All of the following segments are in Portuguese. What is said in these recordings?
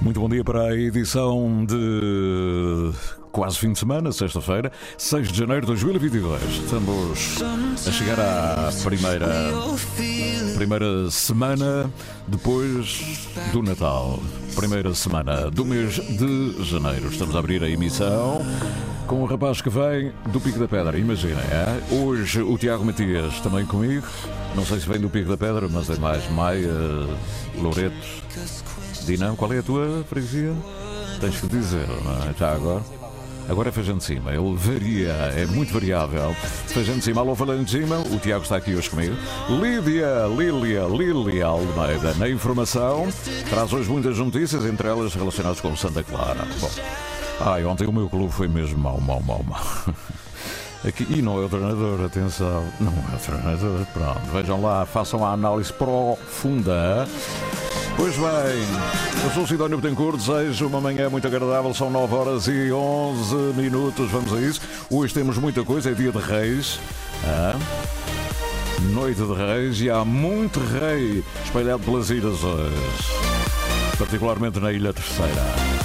Muito bom dia para a edição de quase fim de semana, sexta-feira, 6 de janeiro de 2022. Estamos a chegar à primeira, primeira semana depois do Natal. Primeira semana do mês de janeiro. Estamos a abrir a emissão com o rapaz que vem do Pico da Pedra. Imaginem, é? hoje o Tiago Matias também comigo. Não sei se vem do Pico da Pedra, mas é mais Maia, Loreto. Dinão, qual é a tua freguesia? Tens que dizer, não é? Já agora? Agora é Feijão de Cima, ele varia, é muito variável. Feijão de Cima, alô falando de cima, o Tiago está aqui hoje comigo. Lídia, Lília, Lília Almeida, na informação, traz hoje muitas notícias, entre elas relacionadas com Santa Clara. Bom, ai, ontem o meu clube foi mesmo mau, mau, mau, mau. Aqui, e não é o treinador, atenção, não é o treinador, pronto, vejam lá, façam a análise profunda. Pois bem, eu sou o Sidónio Betancourt, desejo uma manhã muito agradável, são 9 horas e 11 minutos, vamos a isso. Hoje temos muita coisa, é dia de reis, ah, noite de reis e há muito rei espalhado pelas ilhas hoje, particularmente na Ilha Terceira.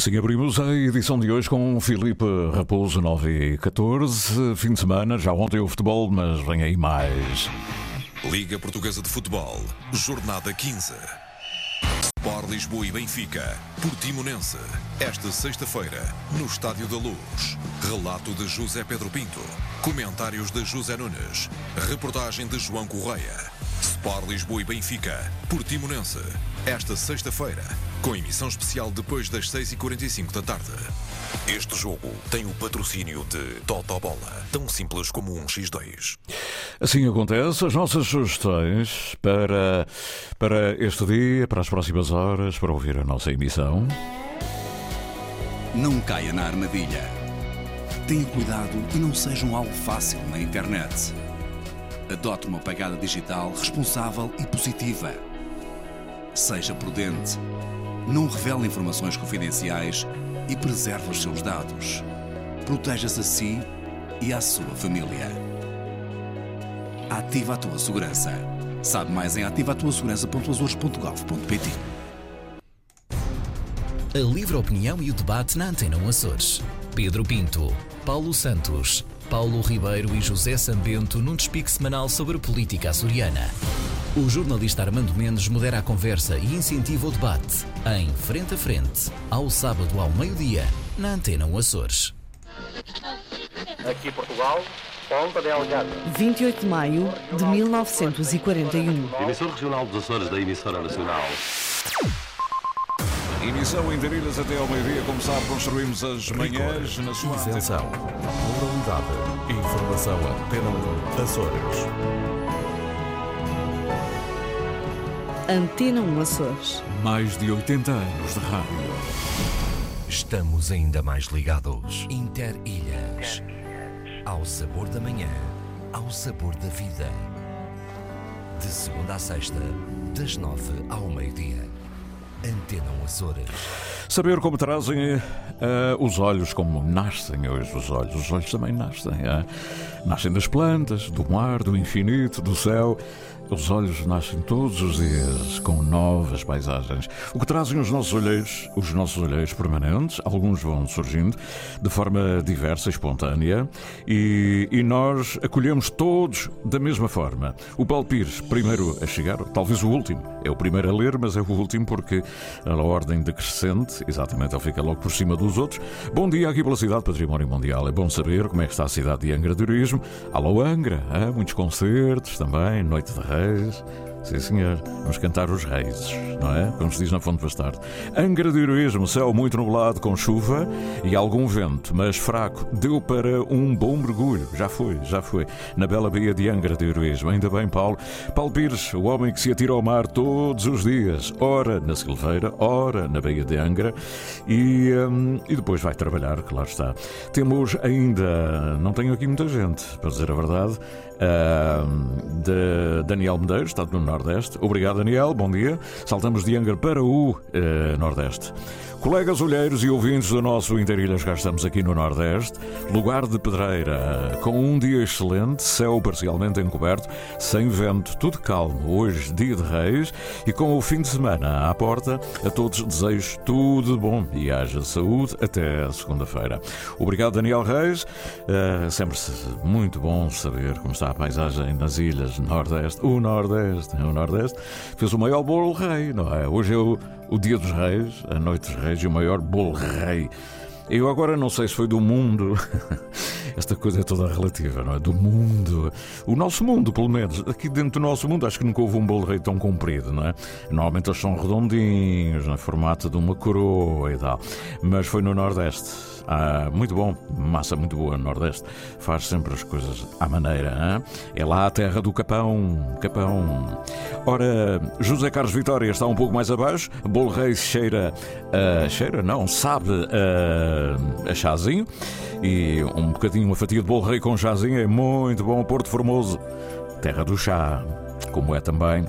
Assim abrimos a edição de hoje com Filipe Raposo 9 e 14. Fim de semana, já ontem o futebol, mas vem aí mais. Liga Portuguesa de Futebol, Jornada 15. Sport Lisboa e Benfica, Portimonense. Esta sexta-feira, no Estádio da Luz. Relato de José Pedro Pinto. Comentários de José Nunes. Reportagem de João Correia. Sport Lisboa e Benfica, Portimonense. Esta sexta-feira, com emissão especial depois das 6h45 da tarde. Este jogo tem o patrocínio de Totobola, tão simples como um X2. Assim acontece, as nossas sugestões para, para este dia, para as próximas horas, para ouvir a nossa emissão. Não caia na armadilha. Tenha cuidado e não seja um alvo fácil na internet. Adote uma pegada digital responsável e positiva. Seja prudente. Não revele informações confidenciais e preserve os seus dados. Proteja-se a si e à sua família. Ativa a tua segurança. Sabe mais em ativatuasegurança.azores.gov.pt A livre opinião e o debate na Antena 1 Açores. Pedro Pinto, Paulo Santos, Paulo Ribeiro e José Sambento num despique semanal sobre política açoriana. O jornalista Armando Mendes modera a conversa e incentiva o debate em Frente a Frente, ao sábado ao meio-dia, na Antena 1 Açores. Aqui Portugal, Ponta Delgada. 28 de maio de 1941. Emissor regional dos Açores da emissora nacional. Emissão em Darilhas até ao meio-dia. Como sabe, construímos as manhãs na sua Isenção. Informação Antena 1 Açores. Antena 1 Açores. Mais de 80 anos de rádio. Estamos ainda mais ligados. Interilhas. Ao sabor da manhã. Ao sabor da vida. De segunda a sexta, das nove ao meio-dia. Antena 1 Açores. Saber como trazem eh, os olhos, como nascem hoje os olhos. Os olhos também nascem. eh? Nascem das plantas, do mar, do infinito, do céu. Os olhos nascem todos os dias com novas paisagens. O que trazem os nossos olheiros, os nossos olheiros permanentes, alguns vão surgindo de forma diversa e espontânea e, e nós acolhemos todos da mesma forma. O Paulo Pires, primeiro a chegar, talvez o último, é o primeiro a ler, mas é o último porque a ordem decrescente, exatamente, ele fica logo por cima dos outros. Bom dia aqui pela cidade Património Mundial. É bom saber como é que está a cidade de Angra Turismo. Alô Angra, muitos concertos também, Noite de Reis. Sim, senhor. Vamos cantar os reis, não é? Como se diz na Fonte Bastardo. Angra de Heroísmo, céu muito nublado com chuva e algum vento, mas fraco. Deu para um bom mergulho. Já foi, já foi. Na bela baía de Angra de Heroísmo. Ainda bem, Paulo. Paulo Pires, o homem que se atira ao mar todos os dias. Ora na Silveira, ora na baía de Angra. E, hum, e depois vai trabalhar, claro está. Temos ainda, não tenho aqui muita gente, para dizer a verdade, hum, de Daniel Medeiros, está no Nordeste. Obrigado, Daniel. Bom dia. Saltamos de Angra para o eh, Nordeste. Colegas olheiros e ouvintes do nosso Interilhas, cá estamos aqui no Nordeste, lugar de pedreira, com um dia excelente, céu parcialmente encoberto, sem vento, tudo calmo. Hoje, dia de reis, e com o fim de semana à porta, a todos desejo tudo bom e haja saúde até segunda-feira. Obrigado, Daniel Reis. Eh, sempre muito bom saber como está a paisagem nas ilhas Nordeste. O Nordeste, o Nordeste fez o maior bolo rei, não é? Hoje é o, dia dos reis, a noite dos reis e o maior bolo rei. Eu agora não sei se foi do mundo. Esta coisa é toda relativa, não é? Do mundo. O nosso mundo, pelo menos. Aqui dentro do nosso mundo, acho que nunca houve um bolo rei tão comprido, não é? Normalmente eles são redondinhos, no formato de uma coroa e tal. Mas foi no Nordeste. Ah, muito bom, massa muito boa no Nordeste. Faz sempre as coisas à maneira. hã? É lá a terra do Capão. Capão. Ora, José Carlos Vitória está um pouco mais abaixo. Bolo Rei cheira. ah, cheira, não, sabe ah, a chazinho. E um bocadinho, uma fatia de bolo rei com chazinho é muito bom. Porto Formoso, terra do chá, como é também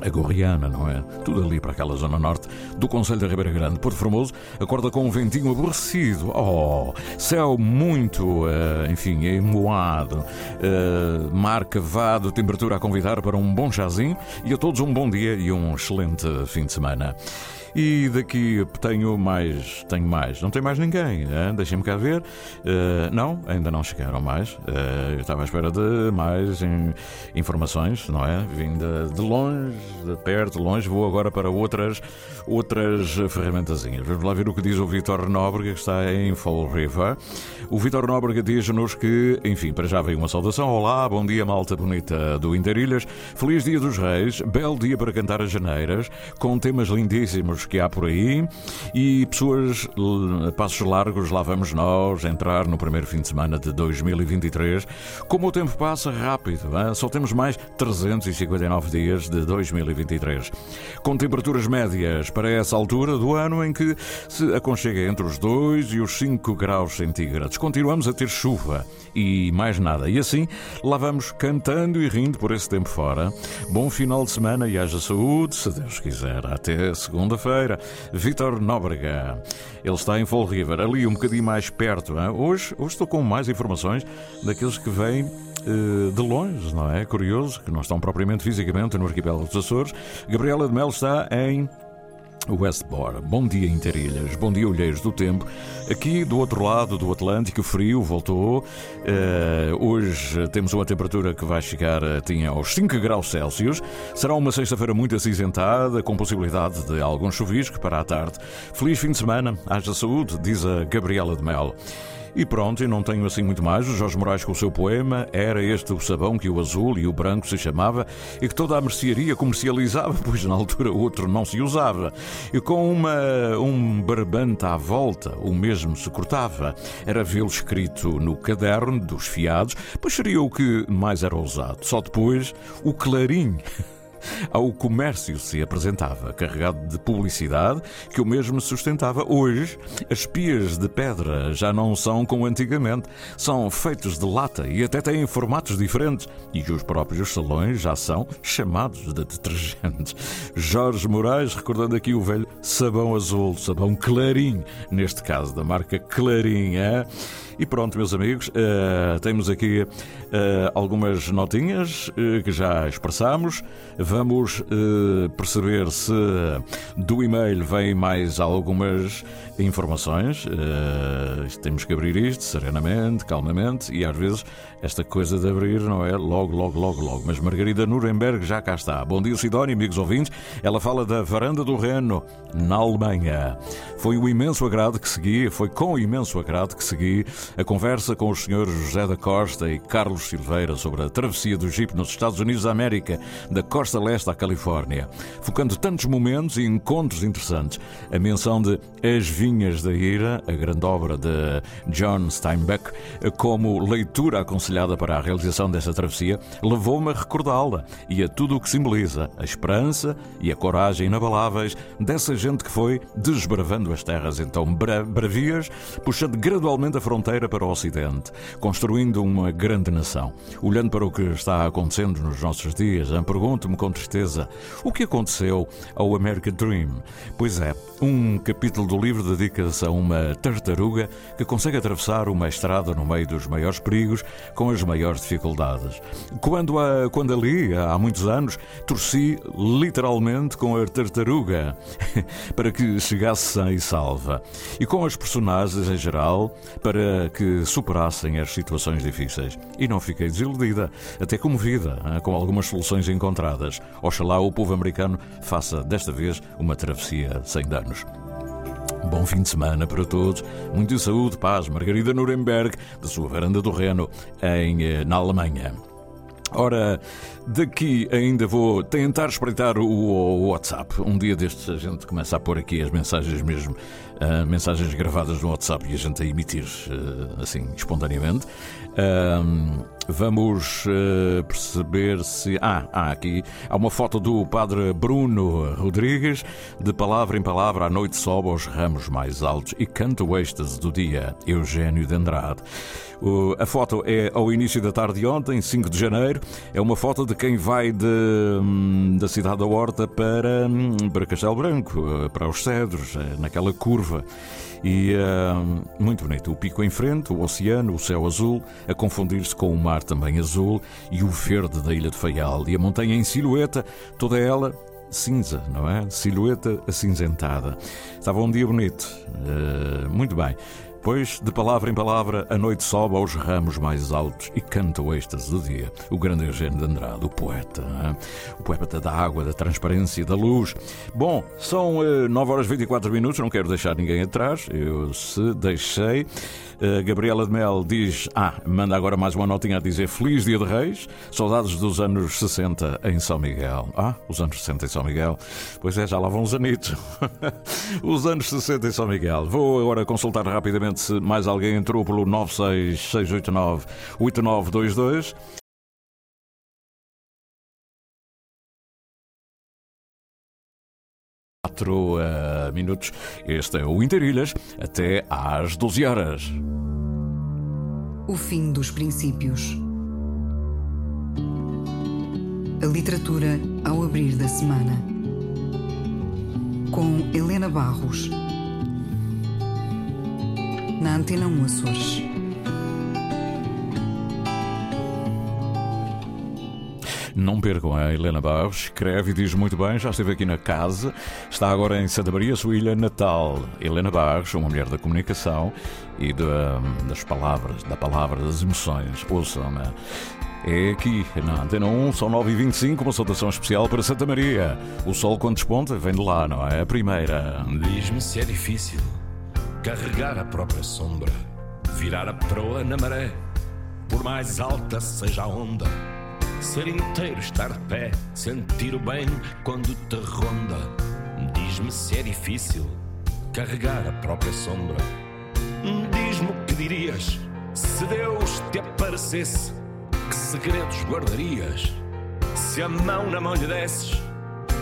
a Gorriana, não é? Tudo ali para aquela zona norte do Conselho da Ribeira Grande. Porto Formoso acorda com um ventinho aborrecido. Oh, céu muito, eh, enfim, emoado. Eh, mar cavado, temperatura a convidar para um bom chazinho e a todos um bom dia e um excelente fim de semana. E daqui tenho mais, tenho mais. Não tem mais ninguém, deixem-me cá ver. Eh, não, ainda não chegaram mais. Eu estava à espera de mais in- informações, não é? Vinda de longe, de perto, de longe. Vou agora para outras, outras ferramentazinhas. Vamos lá ver o que diz o Vitor Nóbrega, que está em Fall River. O Vitor Nóbrega diz-nos que, enfim, para já veio uma saudação. Olá, bom dia, malta bonita do Interilhas. Feliz Dia dos Reis, belo dia para cantar as janeiras, com temas lindíssimos que há por aí. E pessoas, l- passos largos, lá vamos nós entrar no primeiro fim de semana de 2023. Como o tempo passa rápido, hein? só temos mais 359 dias de 2023. Com temperaturas médias para essa altura do ano em que se aconchega entre os 2 e os 5 graus centígrados. Continuamos a ter chuva e mais nada. E assim, lá vamos cantando e rindo por esse tempo fora. Bom final de semana e haja saúde, se Deus quiser. Até segunda-feira. Vítor Nóbrega. Ele está em Fall River, ali um bocadinho mais perto. hein? Hoje, hoje estou com mais informações daqueles que vêm eh, de longe, não é? Curioso, que não estão propriamente fisicamente no arquipélago dos Açores. Gabriela de Melo está em Westboro. Bom dia, Interilhas. Bom dia, Olheiros do Tempo. Aqui do outro lado do Atlântico, frio voltou. Uh, hoje temos uma temperatura que vai chegar tinha aos 5 graus Celsius. Será uma sexta-feira muito acinzentada, com possibilidade de algum chuvisco para a tarde. Feliz fim de semana. Haja saúde, diz a Gabriela de Melo. E pronto, e não tenho assim muito mais. O Jorge Moraes com o seu poema Era este o sabão que o azul e o branco se chamava e que toda a mercearia comercializava, pois na altura outro não se usava. E com uma, um barbante à volta, o mesmo se cortava. Era vê-lo escrito no caderno dos fiados, pois seria o que mais era usado. Só depois o clarim. Ao comércio se apresentava, carregado de publicidade que o mesmo sustentava. Hoje, as pias de pedra já não são como antigamente, são feitos de lata e até têm formatos diferentes, e os próprios salões já são chamados de detergentes. Jorge Moraes recordando aqui o velho sabão azul, sabão clarim, neste caso da marca Clarim. É? E pronto, meus amigos, uh, temos aqui uh, algumas notinhas uh, que já expressamos. Vamos perceber se do e-mail vem mais algumas informações. temos que abrir isto serenamente, calmamente e às vezes esta coisa de abrir não é logo, logo, logo, logo. Mas Margarida Nuremberg já cá está. Bom dia, Sidónia, amigos ouvintes. Ela fala da varanda do Reno, na Alemanha. Foi o imenso agrado que segui, foi com imenso agrado que segui a conversa com os senhores José da Costa e Carlos Silveira sobre a travessia do Jeep nos Estados Unidos da América, da costa leste à Califórnia, focando tantos momentos e encontros interessantes. A menção de As Vinhas da Ira, a grande obra de John Steinbeck, como leitura aconselhada aconselhada para a realização dessa travessia levou-me a recordá-la e a tudo o que simboliza a esperança e a coragem inabaláveis dessa gente que foi desbravando as terras então bra bravias, puxando gradualmente a fronteira para o Ocidente, construindo uma grande nação. Olhando para o que está acontecendo nos nossos dias, pergunto-me com tristeza o que aconteceu ao American Dream. Pois é, um capítulo do livro dedica-se a uma tartaruga que consegue atravessar uma estrada no meio dos maiores perigos com as maiores dificuldades. Quando, a, quando ali, há muitos anos, torci literalmente com a tartaruga para que chegasse sã e salva. E com as personagens em geral para que superassem as situações difíceis. E não fiquei desiludida, até comovida com algumas soluções encontradas. Oxalá o povo americano faça desta vez uma travessia sem danos. Bom fim de semana para todos. Muita saúde, paz. Margarida Nuremberg, da sua varanda do Reno, em, eh, na Alemanha. Ora, daqui ainda vou tentar espreitar o, WhatsApp. Um dia destes a gente começa a pôr aqui as mensagens mesmo, uh, mensagens gravadas no WhatsApp e a gente a emitir uh, assim espontaneamente. Uh, vamos perceber se. Ah, ah, aqui há uma foto do padre Bruno Rodrigues, de palavra em palavra, à noite sobe aos ramos mais altos e canta o êxtase do dia, Eugênio de Andrade. A foto é ao início da tarde de ontem, 5 de janeiro. É uma foto de quem vai de, hum, da cidade da Horta para, hum, para Castelo Branco, eh, para os Cedros, eh, naquela curva. E uh, muito bonito. O pico em frente, o oceano, o céu azul, a confundir-se com o mar também azul e o verde da ilha de Faial. E a montanha em silhueta, toda ela cinza, não é? Silhueta acinzentada. Estava um dia bonito. Muito bem. Pois, de palavra em palavra, a noite sobe aos ramos mais altos e canta o êxtase do dia. O grande Eugênio de Andrade, o poeta, hein? o poeta da água, da transparência, da luz. Bom, são uh, 9 horas e 24 minutos, não quero deixar ninguém atrás, eu se deixei. Uh, Gabriela de Mel diz: Ah, manda agora mais uma notinha a dizer Feliz Dia de Reis, saudades dos anos 60 em São Miguel. Ah, os anos 60 em São Miguel. Pois é, já lá vão os anitos. os anos 60 em São Miguel. Vou agora consultar rapidamente se mais alguém entrou pelo 96689 8922. Quatro uh, minutos. Este é o Interilhas, até às 12 horas. O fim dos princípios. A literatura ao abrir da semana. Com Helena Barros na Antena 1 Açores. Não percam a Helena Barros, escreve e diz muito bem, já esteve aqui na casa, está agora em Santa Maria, sua ilha natal. Helena Barros, uma mulher da comunicação e de, das palavras, da palavra, das emoções. Ouçam, né? É aqui, na Antena 1, são 9h25, uma saudação especial para Santa Maria. O sol, quando desponta, vem de lá, não é? A primeira. Diz-me se é difícil carregar a própria sombra, virar a proa na maré, por mais alta seja a onda. Ser inteiro, estar de pé, sentir o bem quando te ronda. Diz-me se é difícil carregar a própria sombra. Diz-me o que dirias se Deus te aparecesse. Que segredos guardarias se a mão na mão lhe desses?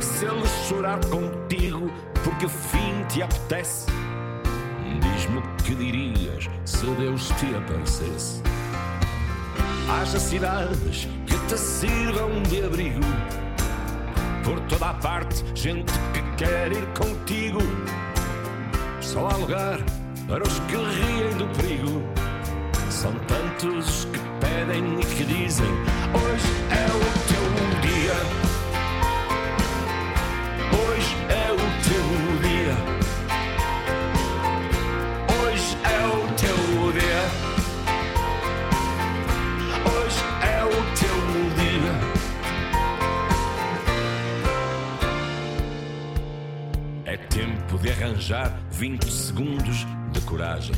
Se ele chorar contigo porque o fim te apetece? Que dirias se Deus te aparecesse. Haja cidades que te sirvam de abrigo. Por toda a parte, gente que quer ir contigo. Só há lugar para os que riem do perigo. São tantos os que pedem e que dizem: Hoje é o arranjar 20 segundos de coragem.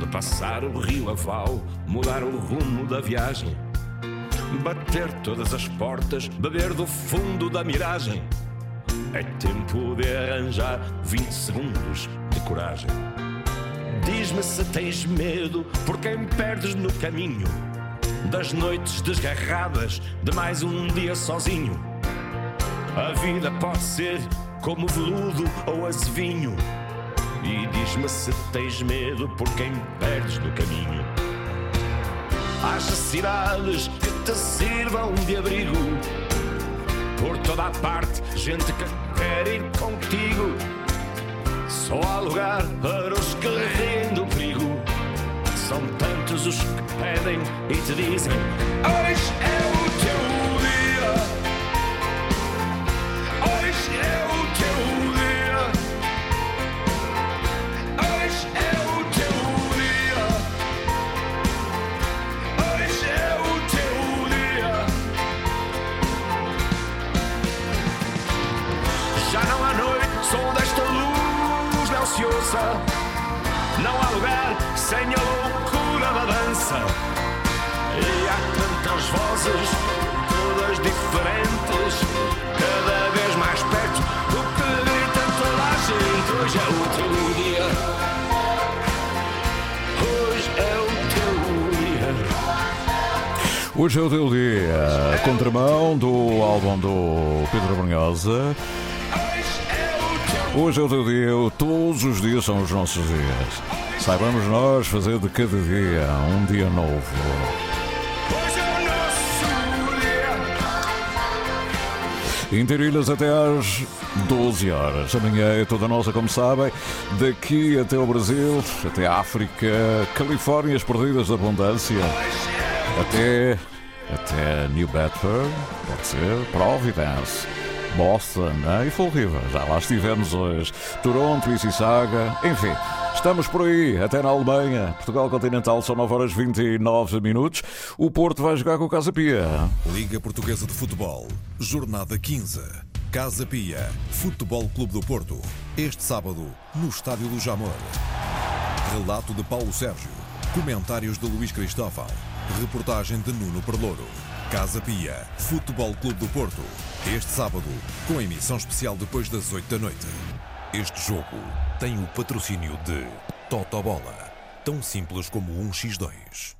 De passar o rio a val, mudar o rumo da viagem. Bater todas as portas, beber do fundo da miragem. É tempo de arranjar 20 segundos de coragem. Diz-me se tens medo por quem perdes no caminho. Das noites desgarradas, de mais um dia sozinho. A vida pode ser como veludo ou azevinho. E diz-me se tens medo por quem perdes no caminho. Haja cidades que te sirvam de abrigo. Por toda a parte, gente que quer ir contigo. Só há lugar para os que riem do perigo. São tantos os que pedem e te dizem: Hoje é não há lugar sem a loucura da dança. E há tantas vozes, todas diferentes, cada vez mais perto do que grita toda a gente. Hoje é o teu dia. Hoje é o teu dia. Hoje é o teu dia. Contramão do álbum do Pedro Brunhosa. Hoje é o teu dia. Todos os dias são os nossos dias. Saibamos nós fazer de cada dia um dia novo. Interilhas até às 12 horas. Amanhã é toda nossa, como sabem. Daqui até o Brasil, até a África, Califórnias perdidas de abundância. Até, até New Bedford, pode ser, Providence. Boston né? e Fall River, já lá estivemos hoje. Toronto, Mississauga, enfim, estamos por aí, até na Alemanha. Portugal Continental são 9 horas 29 minutos. O Porto vai jogar com o Casa Pia. Liga Portuguesa de Futebol, Jornada 15. Casa Pia, Futebol Clube do Porto. Este sábado, no Estádio do Jamor. Relato de Paulo Sérgio. Comentários de Luís Cristóvão. Reportagem de Nuno Perlouro. Casa Pia, Futebol Clube do Porto. Este sábado, com emissão especial depois das 8 da noite. Este jogo tem o patrocínio de Totobola. Tão simples como um X2.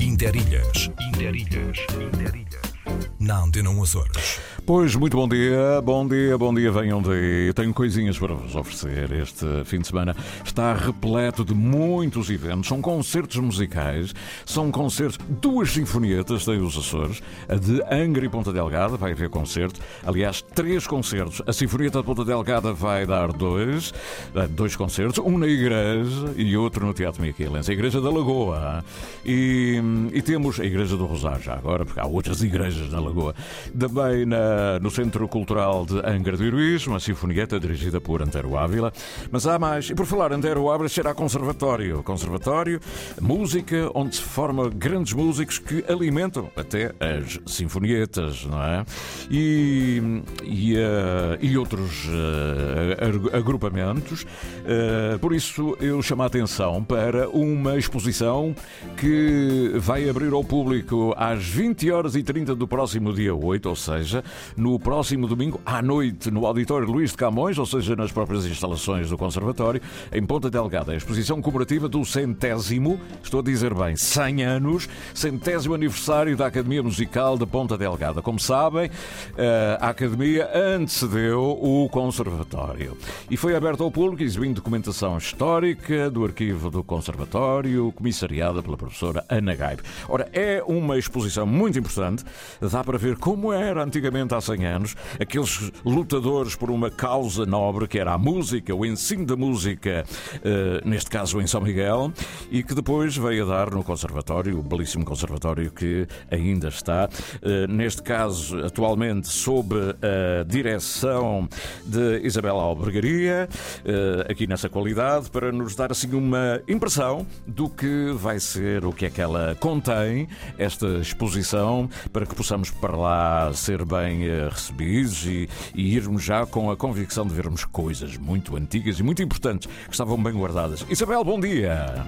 Interilhas. Interilhas. Interilhas. Na Antena 1 Açores. Pois, muito bom dia, bom dia, bom dia, venham daí. Tenho coisinhas para vos oferecer. Este fim de semana está repleto de muitos eventos. São concertos musicais, são concertos, duas sinfonietas têm os Açores, a de Angra e Ponta Delgada, vai haver concerto. Aliás, três concertos. A Sinfonieta de Ponta Delgada vai dar dois, eh, dois concertos, um na igreja e outro no Teatro Miquelense, a Igreja da Lagoa. E, e temos a Igreja do Rosário já agora, porque há outras igrejas na Lagoa. Também na no Centro Cultural de Angra do Heroísmo, uma sinfonieta dirigida por Antero Ávila. Mas há mais. E por falar, Antero Ávila será conservatório. Conservatório, música, onde se forma grandes músicos que alimentam até as sinfonietas, não é? E, e, uh, e outros uh, agrupamentos. Uh, por isso, eu chamo a atenção para uma exposição que vai abrir ao público às 20 horas e 30 do próximo dia 8, ou seja, no próximo domingo à noite no Auditório Luís de Camões, ou seja, nas próprias instalações do Conservatório, em Ponta Delgada. A exposição comemorativa do centésimo, estou a dizer bem, 100 anos, centésimo aniversário da Academia Musical de Ponta Delgada. Como sabem, eh, a Academia antecedeu o Conservatório e foi aberta ao público exibindo documentação histórica do arquivo do Conservatório, comissariada pela professora Ana Gaib. Ora, é uma exposição muito importante, dá para ver como era antigamente há 100 anos, aqueles lutadores por uma causa nobre que era a música, o ensino da música, uh, neste caso em São Miguel, e que depois veio a dar no conservatório, o belíssimo conservatório que ainda está, uh, neste caso atualmente sob a direção de Isabel Albergaria, uh, aqui nessa qualidade, para nos dar assim uma impressão do que vai ser, o que é que ela contém, esta exposição, para que possamos para lá ser bem recebidos e, e irmos já com a convicção de vermos coisas muito antigas e muito importantes que estavam bem guardadas. Isabel, bom dia!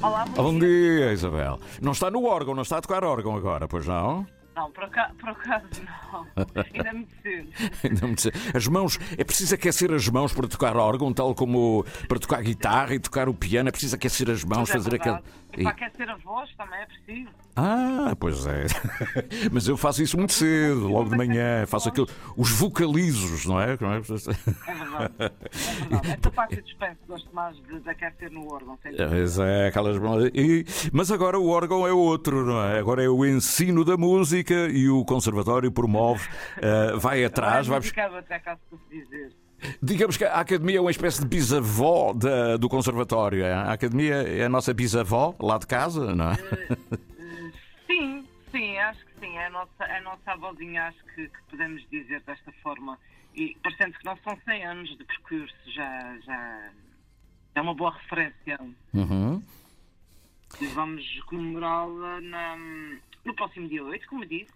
Olá, bom, bom dia. dia, Isabel. Não está no órgão, não está a tocar órgão agora, pois não? Não, por acaso, por acaso não. Ainda me cedo. Ainda me cedo. As mãos, é preciso aquecer as mãos para tocar órgão, tal como para tocar guitarra e tocar o piano, é preciso aquecer as mãos, é fazer aquele. E para aquecer a voz também é preciso. Ah, pois é. Mas eu faço isso muito cedo, logo de manhã. Faço aquilo, os vocalizos, não é? É? é verdade. É verdade. Essa parte eu dispenso, gosto mais de, aquecer no órgão. Pois é, aquelas. E, mas agora o órgão é outro, não é? Agora é o ensino da música e o conservatório promove, uh, vai atrás. Vai buscar. Digamos que a Academia é uma espécie de bisavó da, do Conservatório. A Academia é a nossa bisavó lá de casa, não é? Sim, sim, acho que sim. É a nossa, é a nossa avózinha, acho que, que podemos dizer desta forma. E parecendo que não são 100 anos de percurso, já, já é uma boa referência. Uhum. E vamos comemorá-la no próximo dia 8, como disse.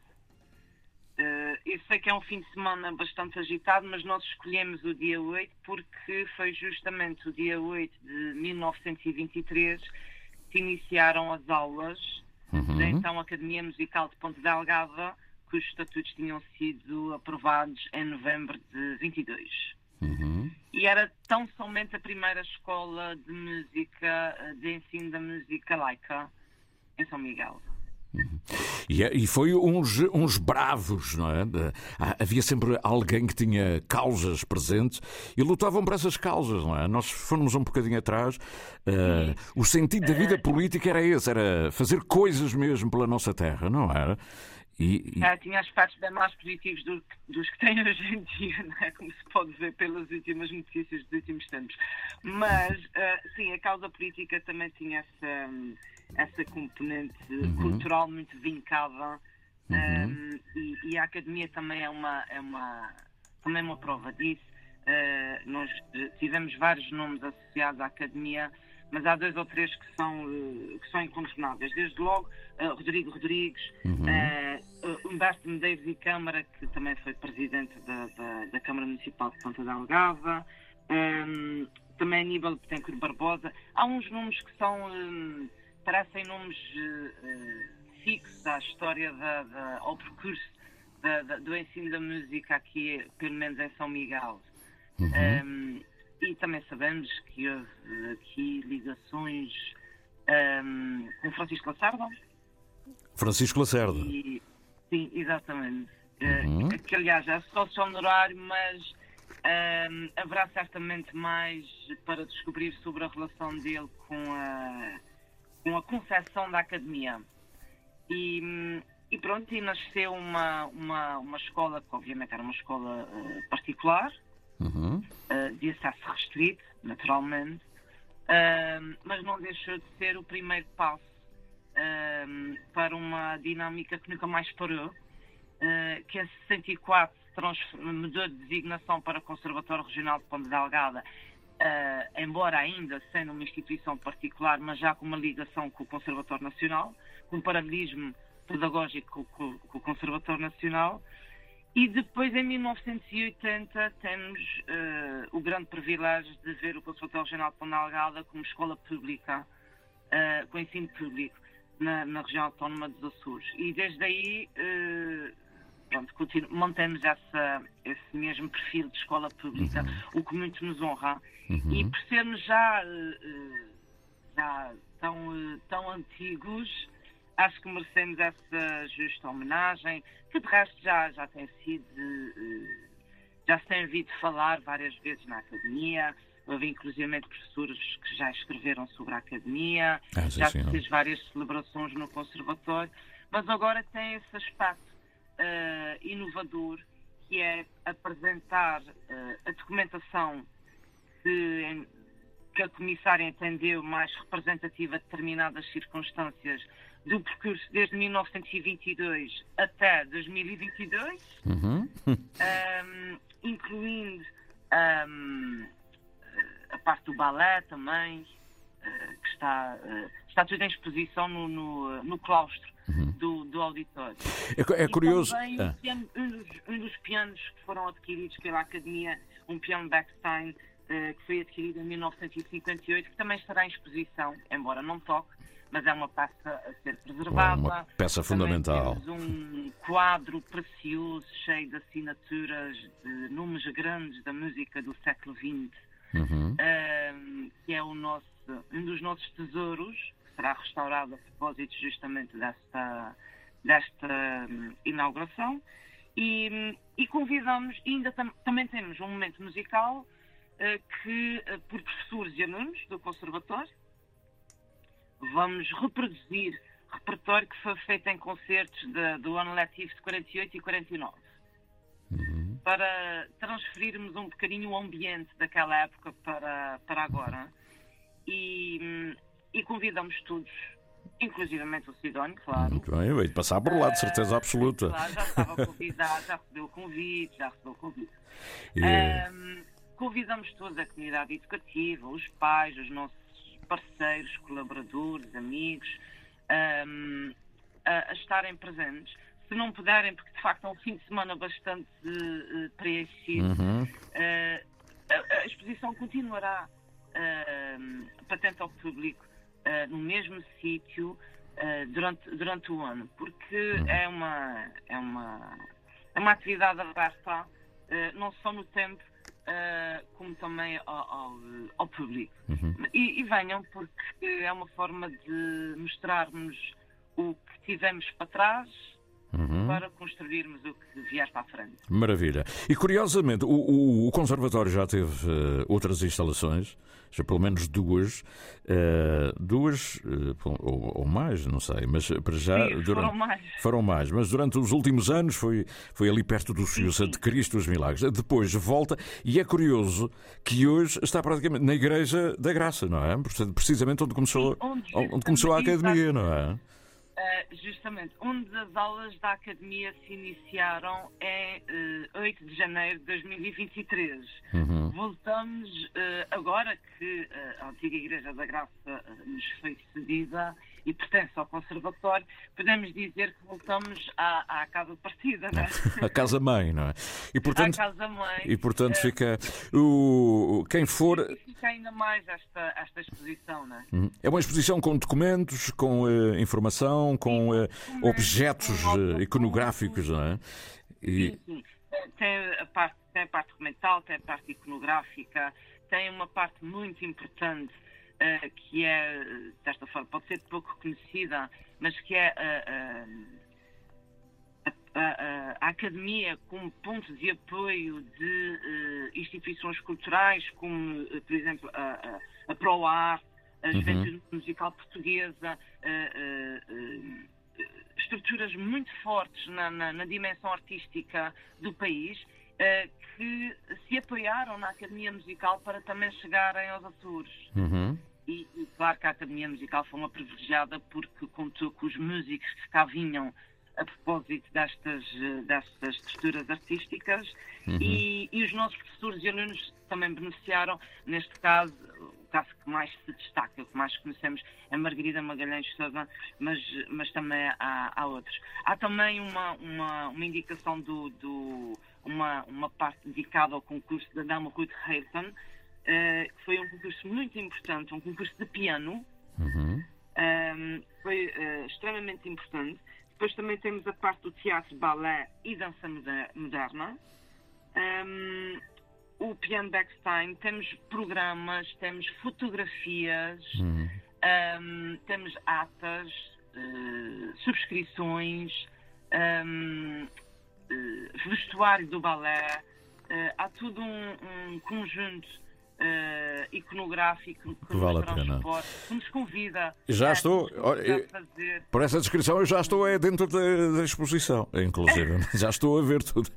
Uh, eu sei que é um fim de semana bastante agitado, mas nós escolhemos o dia 8 porque foi justamente o dia 8 de 1923 que iniciaram as aulas uhum. da então Academia Musical de Ponte Delgada, cujos estatutos tinham sido aprovados em novembro de 22. Uhum. E era tão somente a primeira escola de música, de ensino da música laica em São Miguel. Uhum. E, foi uns, uns bravos, não é? Havia sempre alguém que tinha causas presentes e lutavam por essas causas, não é? Nós fomos um bocadinho atrás. Uh, o sentido da vida política era esse, era fazer coisas mesmo pela nossa terra, não era? E, e... É, tinha aspectos bem mais positivos do, dos que tem hoje em dia, é? como se pode ver pelas últimas notícias dos últimos tempos. Mas, uh, sim, a causa política também tinha essa, essa componente uhum. cultural muito vincada Uhum. um, e, e, a academia também é uma, é uma, também é uma prova disso. Uh, nós tivemos vários nomes associados à academia, mas há dois ou três que são, uh, que são incontornáveis. Desde logo, uh, Rodrigo Rodrigues, uhum. Humberto Medeiros e Câmara, que também foi presidente da, da, da Câmara Municipal de Ponta da Algava, um, também Aníbal Betancourt Barbosa. Há uns nomes que são, um, parecem nomes fixos à história, da, da, ao percurso da, da, do ensino da música aqui, pelo menos em São Miguel. Uhum. Um, e também sabemos que houve aqui ligações um, com Francisco Lacerda. Francisco Lacerda. E, sim, exatamente. Uh, que aliás é sócio honorário, mas ehm, haverá certamente mais para descobrir sobre a relação dele com a, com a concepção da academia. E, e pronto, e nasceu uma, uma, uma escola, que obviamente era uma escola uh, particular, Uhum. uh, de acesso restrito, naturalmente, uh, mas não deixou de ser o primeiro passo para uma dinâmica que nunca mais parou, que a 64 transfer- mudou de designação para Conservatório Regional de Ponte Delgada, uh, embora ainda sendo uma instituição particular, mas já com uma ligação com o Conservatório Nacional, com um paralelismo pedagógico com, com o Conservatório Nacional. E depois, em 1980, temos eh, o grande privilégio de ver o Conservatório Regional de Ponte Delgada como escola pública, eh, com ensino público, na, na região autónoma dos Açores. E desde aí, eh, pronto, mantemos essa, esse mesmo perfil de escola pública, o que muito nos honra. E por sermos já, eh, eh, já tão, eh, tão antigos, acho que merecemos essa justa homenagem, que de resto já, já tem sido, já se tem ouvido falar várias vezes na academia, houve inclusive professores que já escreveram sobre a academia, Ah, já se fez várias celebrações no conservatório, mas agora tem esse aspecto eh, inovador, que é apresentar eh, a documentação que, em- que a comissária entendeu mais representativa de determinadas circunstâncias do percurso desde 1922 até 2022, Uhum. ahm, incluindo ahm, a parte do balé também, que está, eh, está tudo em exposição no, no, no claustro do, do auditório. É é curioso- também ah. um, dos, um dos pianos que foram adquiridos pela Academia, um piano Beckstein, eh, que foi adquirido em 1958, que também estará em exposição, embora não toque, mas é uma peça a ser preservada. Uma peça fundamental. Temos um quadro precioso, cheio de assinaturas de nomes grandes da música do século XX, Uhum. ehm, que é o nosso, um dos nossos tesouros, que será restaurado a propósito justamente desta, desta hum, inauguração. E, hum, e convidamos, e ainda tam- também temos um momento musical eh, que, eh, por professores e alunos do Conservatório, vamos reproduzir repertório que foi feito em concertos de- do ano letivo de 48 e 49 para transferirmos um bocadinho o ambiente daquela época para, para agora. E, e convidamos todos, inclusivamente o Sidónio, claro. Muito bem, hei de passar por lá, de certeza absoluta. Claro, já estava convidado, já recebeu o convite, já recebeu o convite. E, eh, Ahm, convidamos toda a comunidade educativa, os pais, os nossos parceiros, colaboradores, amigos, ahm, a, a estarem presentes. Se não puderem, porque de facto é um fim de semana bastante eh, preenchido, Uhum. eh, a, a exposição continuará patente ao público eh, no mesmo sítio eh, durante, durante o ano, porque é uma, é uma, é uma atividade aberta eh, não só no tempo, como também ao, ao, ao público. Uhum. E, e venham, porque é uma forma de mostrarmos o que tivemos para trás Uhum. para construirmos o que vier para a frente. Maravilha. E curiosamente, o, o- o Conservatório já teve eh, outras instalações, já pelo menos duas, eh, duas pô- ou, ou mais, não sei, mas para já. Sim, foram mais. Foram mais, mas durante os últimos anos foi, foi ali perto do Senhor de Cristo dos Milagres. Depois volta, e é curioso que hoje está praticamente na Igreja da Graça, não é? Precisamente onde começou, onde onde começou a academia, não é? Uh, justamente, onde as aulas da Academia se iniciaram é uh, 8 de janeiro de 2023. Uhum. Voltamos uh, agora que a antiga Igreja da Graça nos foi cedida e pertence ao Conservatório, podemos dizer que voltamos à, à casa partida, não é? A casa-mãe, não é? E portanto, à casa-mãe. e, portanto Uh, fica. O, quem for. fica ainda mais esta, esta exposição, não é? Uhum. É uma exposição com documentos, com eh, informação, com eh, objetos eh, iconográficos, não é? E, Sim, sim. Tem a, parte, tem a parte documental, tem a parte iconográfica, tem uma parte muito importante eh, que é, eh, desta forma, pode ser pouco conhecida, mas que é eh, a, a- a- academia como ponto de apoio de instituições culturais, como, por exemplo, a, a, a ProAr, a Uhum. Juventude Musical Portuguesa, estruturas muito fortes na, na- na dimensão artística do país, que se apoiaram na Academia Musical para também chegarem aos Açores. Uhum. E, e claro que a Academia Musical foi uma privilegiada porque contou com os músicos que cá vinham a propósito destas, eh, destas estruturas artísticas Uhum. e, e os nossos professores e alunos também beneficiaram, neste caso, o caso que mais se destaca, o que mais conhecemos é Margarida Magalhães Sousa, mas, mas também há, há outros. Há também uma, uma, uma indicação do, do uma, uma parte dedicada ao concurso da Dama Ruth Hayton, eh, que foi um concurso muito importante, um concurso de piano, Uhum. um, foi eh, extremamente importante. Depois também temos a parte do teatro, balé e dança moder- moderna. Um, o piano Beckstein, temos programas, temos fotografias, Uhum. um, temos atas, eh, subscrições, um, vestuário do balé. eh, há tudo um, um conjunto eh, iconográfico que, Que vale nos a pena. transporta, que nos convida Já a estou. a por essa descrição, eu já estou é, dentro da, da exposição, inclusive. já estou a ver tudo.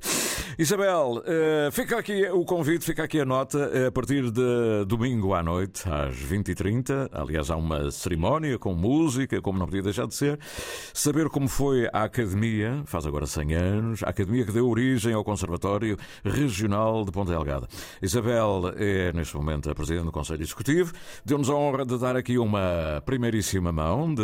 Isabel, eh, fica aqui o convite, fica aqui a nota. eh, A partir de domingo à noite, às 20h30, aliás, há uma cerimónia com música, como não podia deixar de ser. Saber como foi a Academia, faz agora 100 anos, a Academia que deu origem ao Conservatório Regional de Ponta Delgada. Isabel é, neste momento, a Presidente do Conselho Executivo. Deu-nos a honra de dar aqui uma primeiríssima mão de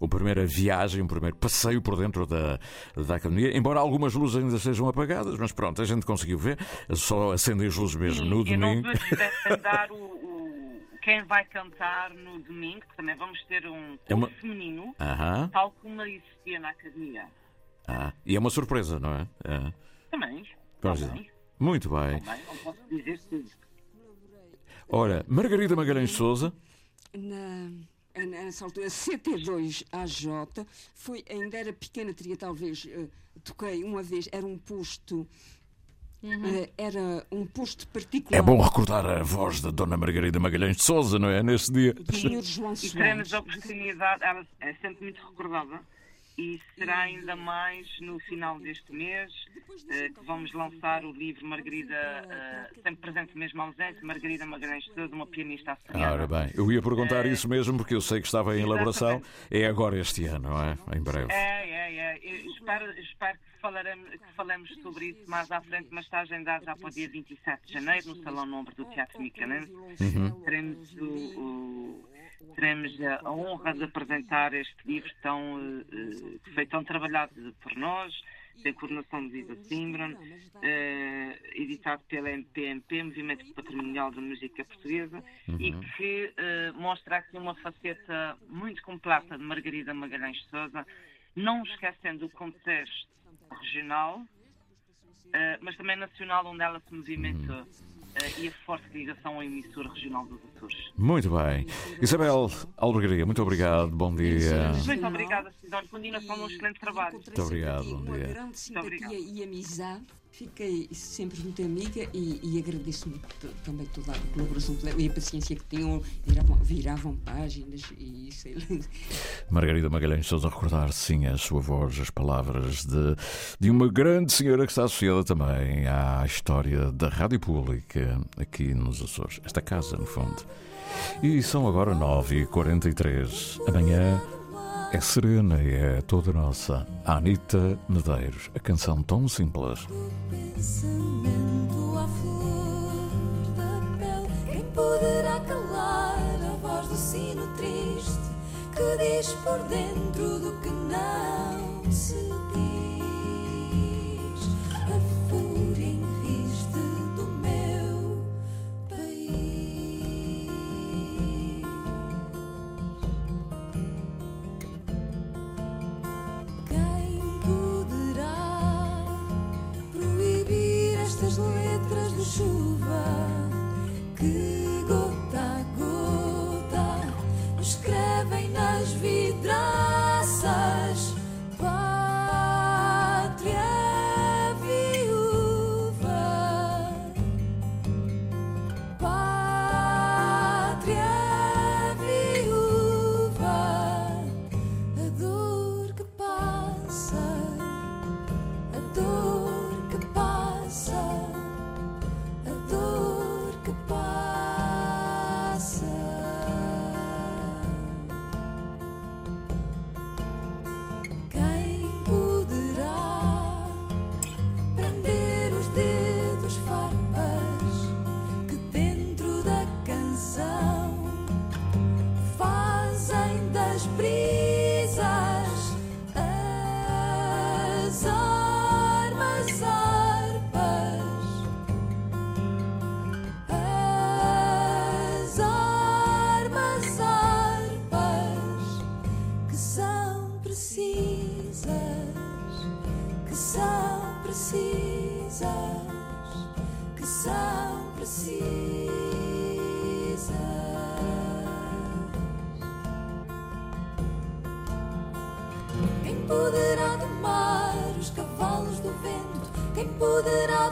uma primeira viagem, um primeiro passeio por dentro da, da Academia, embora algumas luzes ainda sejam apagadas, mas pronto, a gente conseguiu ver, só acendem as luzes mesmo no Eu não domingo. desvendar o, o- quem vai cantar no domingo, que também vamos ter um É uma- feminino, tal como existia na academia. Ah, e é uma surpresa, não é? é. Também. Pois é. também, Muito bem. também, não posso dizer tudo. Ora, Margarida Magalhães de Souza. na, nessa altura, CT2AJ, foi, ainda era pequena, teria talvez, eh, toquei uma vez, era um posto, eh, era um posto particular. É bom recordar a voz da Dona Margarida Magalhães de Souza, não é? Neste dia. do Sr. João E teremos a oportunidade, ela é sempre muito recordada, e será ainda mais no final deste mês eh, que vamos lançar o livro Margarida, eh, sempre presente mesmo ausente, Margarida Magalhães de Sousa, uma pianista açoriana. Ora bem, eu ia perguntar isso mesmo porque eu sei que estava em elaboração. É agora este ano, não é? Em breve. É, é, é. Eu espero, espero que, falaremos, que falemos sobre isso mais à frente, mas está agendado já para o dia 27 de janeiro, no Salão Nombre do Teatro Micanense. Uhum. Teremos, o, o- teremos a, a honra de apresentar este livro tão, eh, eh, que foi tão trabalhado por nós, tem coordenação de Isa Simbron, eh, editado pela MPMP, Movimento Patrimonial da Música Portuguesa, e Uhum. que eh, mostra aqui uma faceta muito completa de Margarida Magalhães Souza, não esquecendo o contexto regional, eh, mas também nacional, onde ela se movimentou, eh, e a forte ligação ao emissor regional dos Açores. Muito bem. Isabel Albergaria, muito obrigado. Bom dia. Muito obrigada, Sidónio. Continuação de um excelente trabalho. Muito obrigado. Bom Uma dia. grande simpatia e amizade. Fiquei sempre muito amiga e, e agradeço muito também toda a colaboração e a paciência que tinham. Viravam, viravam páginas e sei lá. Margarida Magalhães Souza a recordar, sim, a sua voz, as palavras de, de uma grande senhora que está associada também à história da rádio pública aqui nos Açores. Esta casa, no fundo. E são agora 9h43. Amanhã é serena e é toda nossa. A Anitta a canção tão simples. pensamento à flor da pele. Quem poderá calar a voz do sino triste que diz por dentro do que não se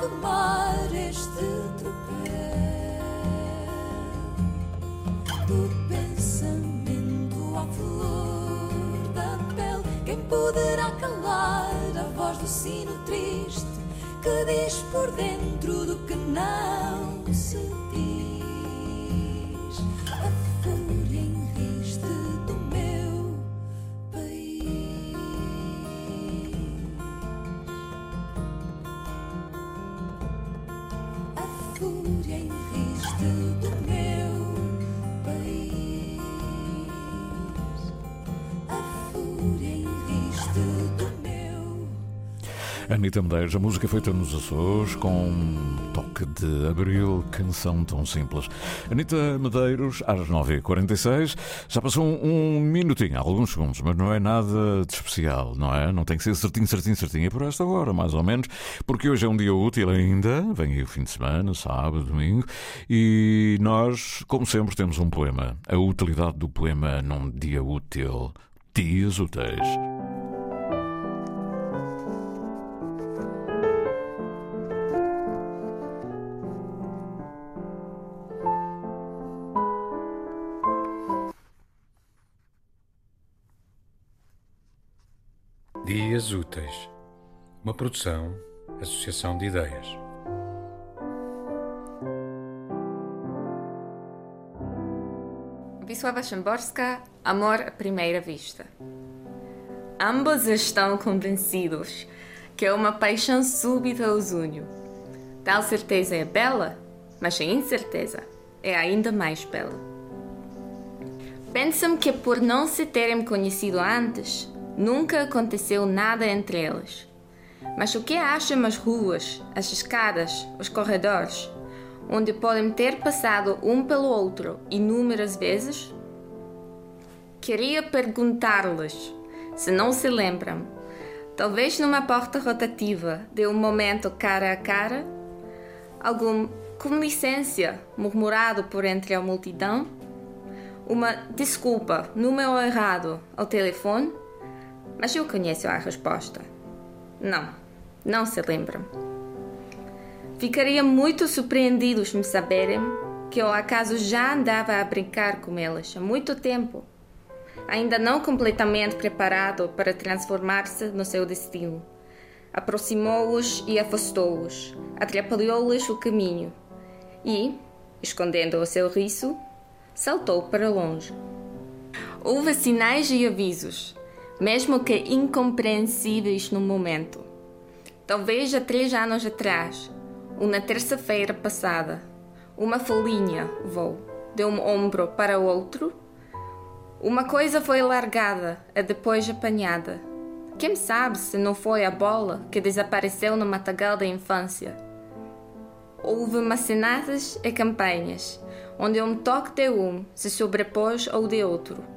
domar este tropel do pensamento à flor da pele? Quem poderá calar a voz do sino triste que diz por dentro do que não se Anitta Medeiros, a música feita nos Açores com um toque de abril, canção tão simples. Anitta Medeiros, às 9h46, já passou um, um minutinho, alguns segundos, mas não é nada de especial, não é? Não tem que ser certinho, certinho, certinho. É por esta hora, mais ou menos, porque hoje é um dia útil ainda, vem aí o fim de semana, sábado, domingo, e nós, como sempre, temos um poema. A utilidade do poema num dia útil. Dias úteis. Dias Úteis, uma produção, associação de ideias. Wisława Szymborska, Amor à Primeira Vista. Ambos estão convencidos que é uma paixão súbita os une. Tal certeza é bela, mas a incerteza é ainda mais bela. Pensam que por não se terem conhecido antes, nunca aconteceu nada entre eles. Mas o que acham as ruas, as escadas, os corredores, onde podem ter passado um pelo outro inúmeras vezes? Queria perguntar-lhes, se não se lembram, talvez numa porta rotativa de um momento cara a cara, algum com licença murmurado por entre a multidão, uma desculpa, número errado ao telefone, mas eu conheço a resposta. Não, não se lembram. Ficaria muito surpreendidos me saberem que eu acaso já andava a brincar com elas há muito tempo, ainda não completamente preparado para transformar-se no seu destino. Aproximou-os e afastou-os, atrapalhou-lhes o caminho e, escondendo o seu riso, saltou para longe. Houve sinais e avisos, mesmo que incompreensíveis no momento. Talvez há três anos atrás, ou na terça-feira passada, uma folhinha voou de um ombro para o outro. Uma coisa foi largada e depois apanhada. Quem sabe se não foi a bola que desapareceu no matagal da infância? Houve macinadas e campanhas, onde um toque de um se sobrepôs ao de outro.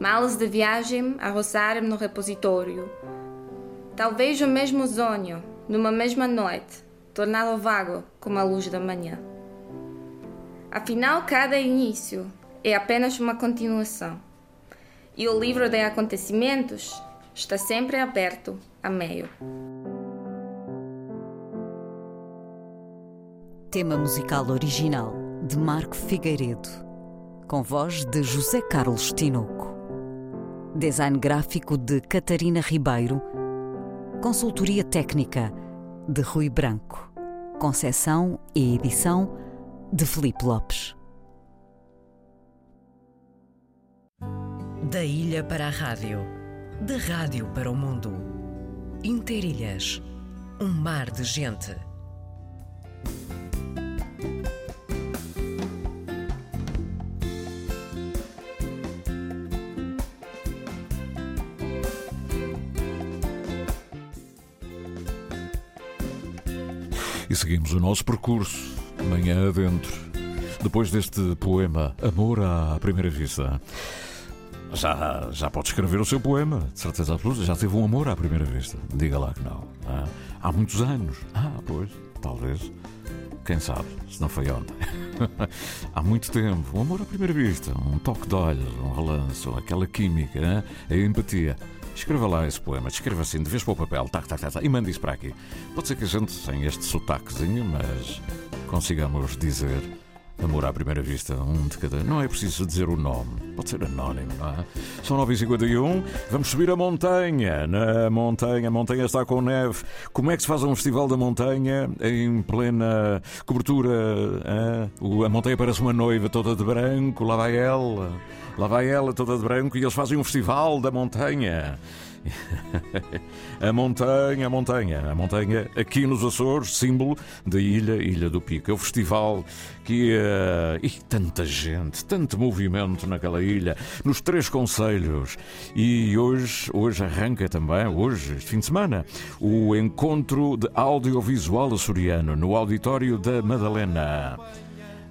Malas de viagem a roçarem no repositório. Talvez o mesmo sonho, numa mesma noite, tornado vago como a luz da manhã. Afinal, cada início é apenas uma continuação, e o livro de acontecimentos está sempre aberto a meio. Tema musical original de Marco Figueiredo, com voz de José Carlos Tinoco. Design gráfico de Catarina Ribeiro. Consultoria técnica de Rui Branco. Concessão e edição de Felipe Lopes. Da ilha para a rádio, da rádio para o mundo. Interilhas, um mar de gente. E seguimos o nosso percurso, manhã adentro, depois deste poema Amor à Primeira Vista. já, já pode escrever o seu poema, de certeza absoluta. Já teve um amor à primeira vista. Diga lá que não. Ah, há muitos anos. Ah, pois, talvez. Quem sabe, se não foi ontem. há muito tempo. Um amor à primeira vista, um toque de olhos, um relanço, aquela química, a empatia. Escreva lá esse poema, escreva assim, de vez para o papel, tac, tac, tac, e mande isso para aqui. Pode ser que a gente, sem este sotaquezinho, mas consigamos dizer amor à primeira vista, um de cada. Não é preciso dizer o nome, pode ser anónimo, não é? São 9h51, vamos subir a montanha. Na montanha, a montanha está com neve. Como é que se faz um festival da montanha em plena cobertura? A montanha parece uma noiva toda de branco, lá vai ela. Lá vai ela toda de branco e eles fazem um festival da montanha. A montanha, a montanha, a montanha aqui nos Açores, símbolo da ilha, Ilha do Pico. É o festival que. eh, e tanta gente, tanto movimento naquela ilha, nos três conselhos. E hoje, hoje arranca também, hoje, este fim de semana, o encontro de audiovisual açoriano no auditório da Madalena.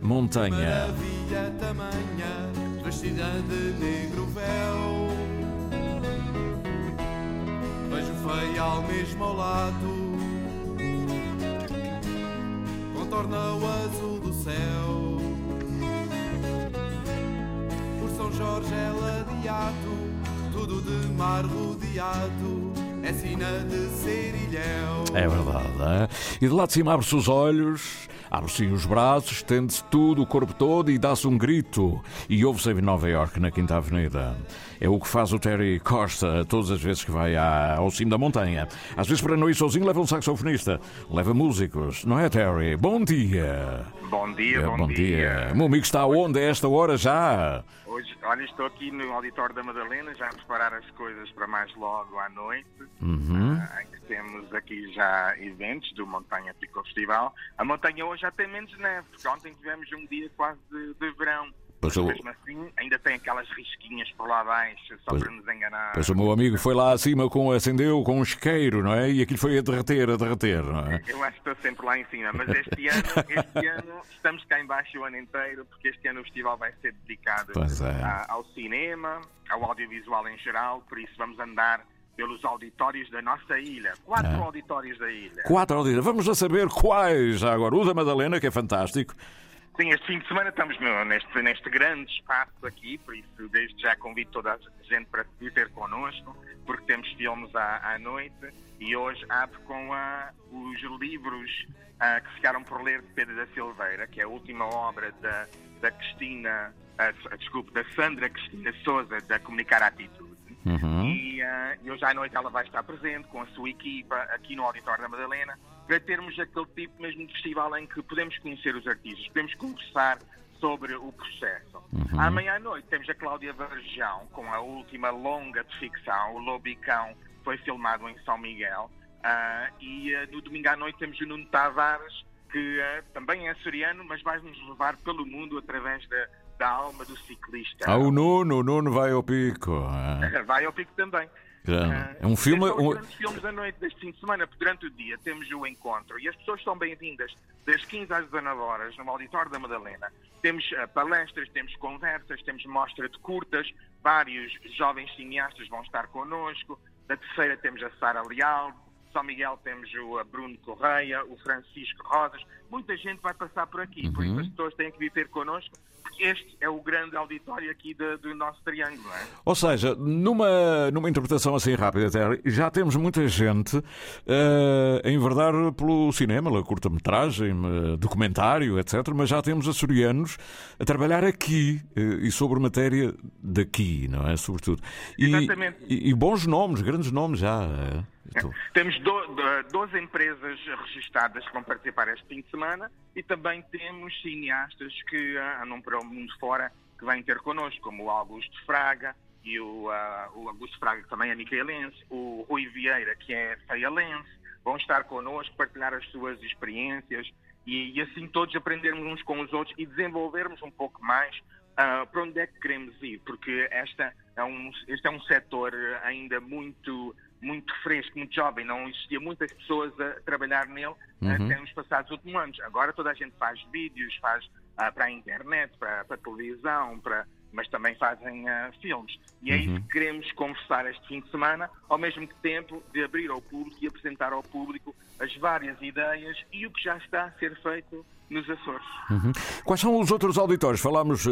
Montanha. Maravilha tamanha, vestida de negro véu. Feial mesmo ao lado, contorna o azul do céu. Por São Jorge é ladeado, tudo de mar rodeado, é sina de ser ilhéu. É verdade, é? E de lá de cima abre-se os olhos, abre-se os braços, estende-se tudo, o corpo todo e dá-se um grito. E ouve-se em Nova York, na Quinta Avenida. É o que faz o Terry Costa todas as vezes que vai à- ao cimo da montanha. Às vezes, para não ir sozinho, leva um saxofonista, leva músicos, não é, Terry? Bom dia! Bom dia, É, bom, dia. O meu amigo está onde a esta hora já? Hoje, olha, estou aqui no auditório da Madalena, já a preparar as coisas para mais logo à noite, Uhum. ah, em que temos aqui já eventos do Montanha Pico Festival. A montanha hoje já tem menos neve, porque ontem tivemos um dia quase de, de verão. Pois Mas mesmo assim, ainda tem aquelas risquinhas por lá abaixo, só Pois- para nos enganar. Pois o meu amigo foi lá acima, com, acendeu com um isqueiro, não é? E aquilo foi a derreter, a derreter, não é? Eu acho que estou sempre lá em cima, mas este ano, este ano estamos cá em baixo o ano inteiro, porque este ano o festival vai ser dedicado é. a- ao cinema, ao audiovisual em geral, por isso vamos andar pelos auditórios da nossa ilha. Quatro É. auditórios da ilha. Quatro dia. Vamos a saber quais já agora. O da Madalena, que é fantástico. Sim, este fim de semana estamos neste, neste grande espaço aqui, por isso desde já convido toda a gente para vir ter connosco, porque temos filmes à, à noite e hoje abre com ah, os livros ah, que ficaram por ler de Pedro da Silveira, que é a última obra da, da Cristina, ah, desculpe, da Sandra Cristina Souza, da Comunicar a Atitude. Uhum. E, ah, e hoje à noite ela vai estar presente com a sua equipa aqui no Auditório da Madalena para termos aquele tipo mesmo de festival em que podemos conhecer os artistas, podemos conversar sobre o processo. Uhum. Amanhã à noite temos a Cláudia Varjão com a última longa de ficção, o Lobicão, que foi filmado em São Miguel. Ah, e ah, no domingo à noite temos o Nuno Tavares, que ah, também é açoriano, mas vai nos levar pelo mundo através da, da alma do ciclista. Ah, o Nuno, o Nuno vai ao pico. ah. Vai ao pico também. Já. É um filme. Um- grandes filmes da noite deste fim de semana, durante o dia temos o encontro e as pessoas são bem-vindas das 15 às 19 horas no Auditório da Madalena. Temos eh, palestras, temos conversas, temos mostra de curtas, vários jovens cineastas vão estar connosco. Da terceira temos a Sara Leal, São Miguel temos o Bruno Correia, o Francisco Rosas. Muita gente vai passar por aqui, por isso Uhum. as pessoas têm que vir ter connosco, porque este é o grande auditório aqui de- do nosso triângulo, não é? Ou seja, numa, numa interpretação assim rápida, Terry, já temos muita gente eh, a enverdar pelo cinema, pela curta-metragem, eh, documentário, etc. Mas já temos açorianos a trabalhar aqui eh, e sobre matéria daqui, não é? Sobretudo. E, Exatamente. e, e bons nomes, grandes nomes já. Temos do, do- 12 empresas registadas que vão participar este fim de semana e também temos cineastas que ah, andam para o mundo fora que vêm ter connosco, como o Augusto Fraga e o, ah, o Augusto Fraga que também é micaelense, o Rui Vieira que é feialense, vão estar connosco, partilhar as suas experiências e, e assim todos aprendermos uns com os outros e desenvolvermos um pouco mais ah, para onde é que queremos ir, porque esta é um, este é um setor ainda muito, muito fresco, muito jovem, não existia muitas pessoas a trabalhar nele Uhum. até nos passados últimos anos. Agora toda a gente faz vídeos, faz ah, para a internet, para, para a televisão, para, mas também fazem ah, filmes. E é isso Uhum. que queremos conversar este fim de semana, ao mesmo tempo de abrir ao público e apresentar ao público as várias ideias e o que já está a ser feito nos Açores. Uhum. Quais são os outros auditórios? Falámos eh,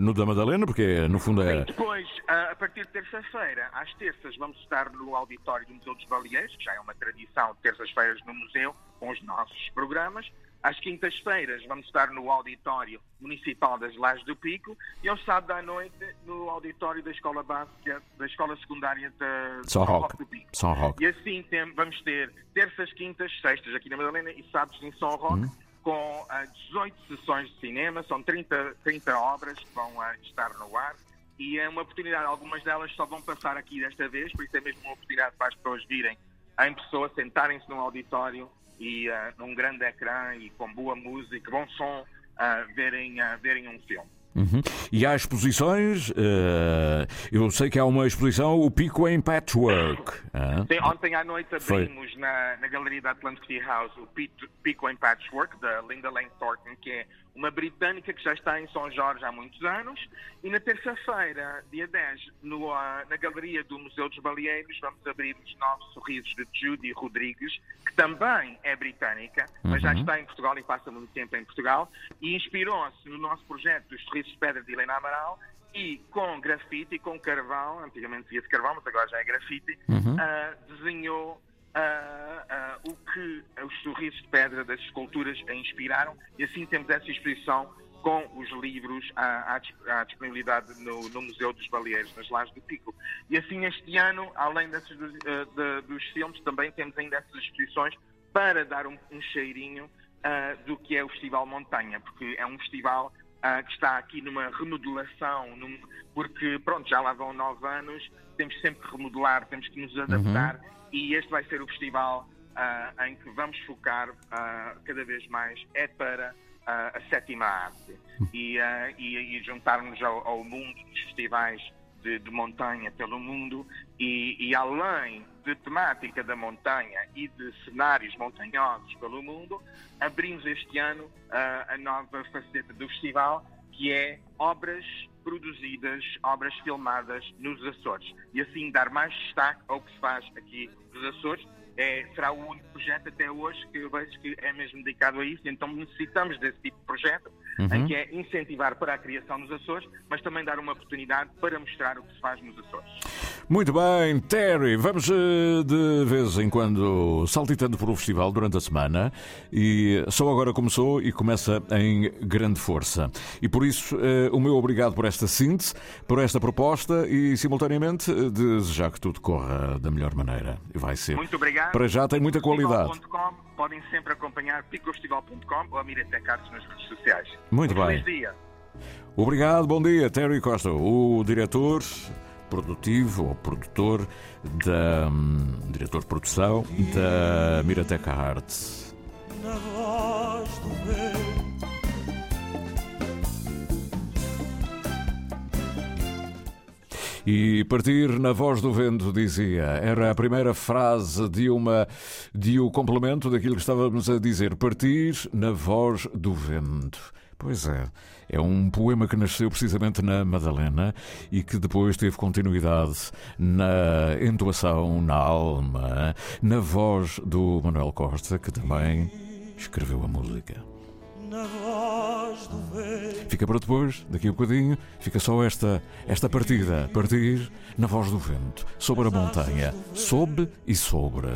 no da Madalena, porque no fundo é. Depois, ah, a partir de terça-feira, às terças, vamos estar no auditório do Museu dos Baleeiros, que já é uma tradição terças-feiras no museu, com os nossos programas. Às quintas-feiras, vamos estar no auditório municipal das Lajes do Pico e ao sábado à noite no auditório da Escola Básica, da Escola Secundária de São São Roque. do Pico. São Roque. E assim tem- vamos ter terças, quintas, sextas aqui na Madalena e sábados em São Roque, Hum. Com ah, 18 sessões de cinema, são 30, 30 obras que vão ah, estar no ar. E é uma oportunidade, algumas delas só vão passar aqui desta vez, por isso é mesmo uma oportunidade para as pessoas virem em pessoa, sentarem-se num auditório e ah, num grande ecrã e com boa música, bom som, ah, verem, ah, verem um filme. Uhum. E há exposições, eh, eu sei que há uma exposição, o Pico em Patchwork. ah. Sim, ontem à noite abrimos na, na galeria da Atlantic House o Pico em Patchwork, da Linda Lane Thornton, que é uma britânica que já está em São Jorge há muitos anos. E na terça-feira, dia 10, no, ah, na galeria do Museu dos Baleeiros, vamos abrir os novos sorrisos de Judy Rodrigues, que também é britânica, mas já Uhum. está em Portugal e passa muito tempo em Portugal. E inspirou-se no nosso projeto dos sorrisos de pedra de Helena Amaral e com grafite e com carvão, antigamente via de carvão, mas agora já é grafite, Uhum. ah, desenhou ah, ah, o que os sorrisos de pedra das esculturas a inspiraram e assim temos essa exposição com os livros à, à dis- à disponibilidade no, no Museu dos Baleeiros, nas Lajes do Pico. E assim este ano, além desses, ah, de- dos filmes, também temos ainda essas exposições para dar um, um cheirinho ah, do que é o Festival Montanha, porque é um festival ah, que está aqui numa remodelação, num- porque pronto, já lá vão nove anos, temos sempre que remodelar, temos que nos adaptar e este vai ser o festival ah, em que vamos focar ah, cada vez mais é para ah, a sétima arte. E, e, e juntarmos ao, ao mundo dos festivais de, de montanha pelo mundo. E, e além de temática da montanha e de cenários montanhosos pelo mundo, abrimos este ano a nova faceta do festival que é obras produzidas, obras filmadas nos Açores e assim dar mais destaque ao que se faz aqui nos Açores. É, será o único projeto até hoje que eu vejo que é mesmo dedicado a isso, então necessitamos desse tipo de projeto, Uhum. em que é incentivar para a criação nos Açores, mas também dar uma oportunidade para mostrar o que se faz nos Açores. Muito bem, Terry, vamos eh, de vez em quando saltitando por o festival durante a semana e só agora começou e começa em grande força. E por isso, eh, o meu obrigado por esta síntese, por esta proposta e, simultaneamente, eh, desejar que tudo corra da melhor maneira. E vai ser. Muito obrigado. Para já tem muita qualidade. Picofestival.com, podem sempre acompanhar picofestival.com ou a Miratec Artes nas redes sociais. Muito Um bem. Feliz dia. Obrigado, bom dia, Terry Costa, o diretor produtivo ou produtor da hum, diretor de produção da Mirateca Arts. na voz do vento. E partir na voz do vento, dizia, era a primeira frase de uma de o complemento daquilo que estávamos a dizer. Partir na voz do vento. Pois é, é um poema que nasceu precisamente na Madalena e que depois teve continuidade na entoação, na alma, na voz do Manuel Costa, que também escreveu a música. na voz. Fica para depois, daqui a bocadinho, fica só esta, esta partida. Partir na voz do vento, sobre a montanha, sob e sobre.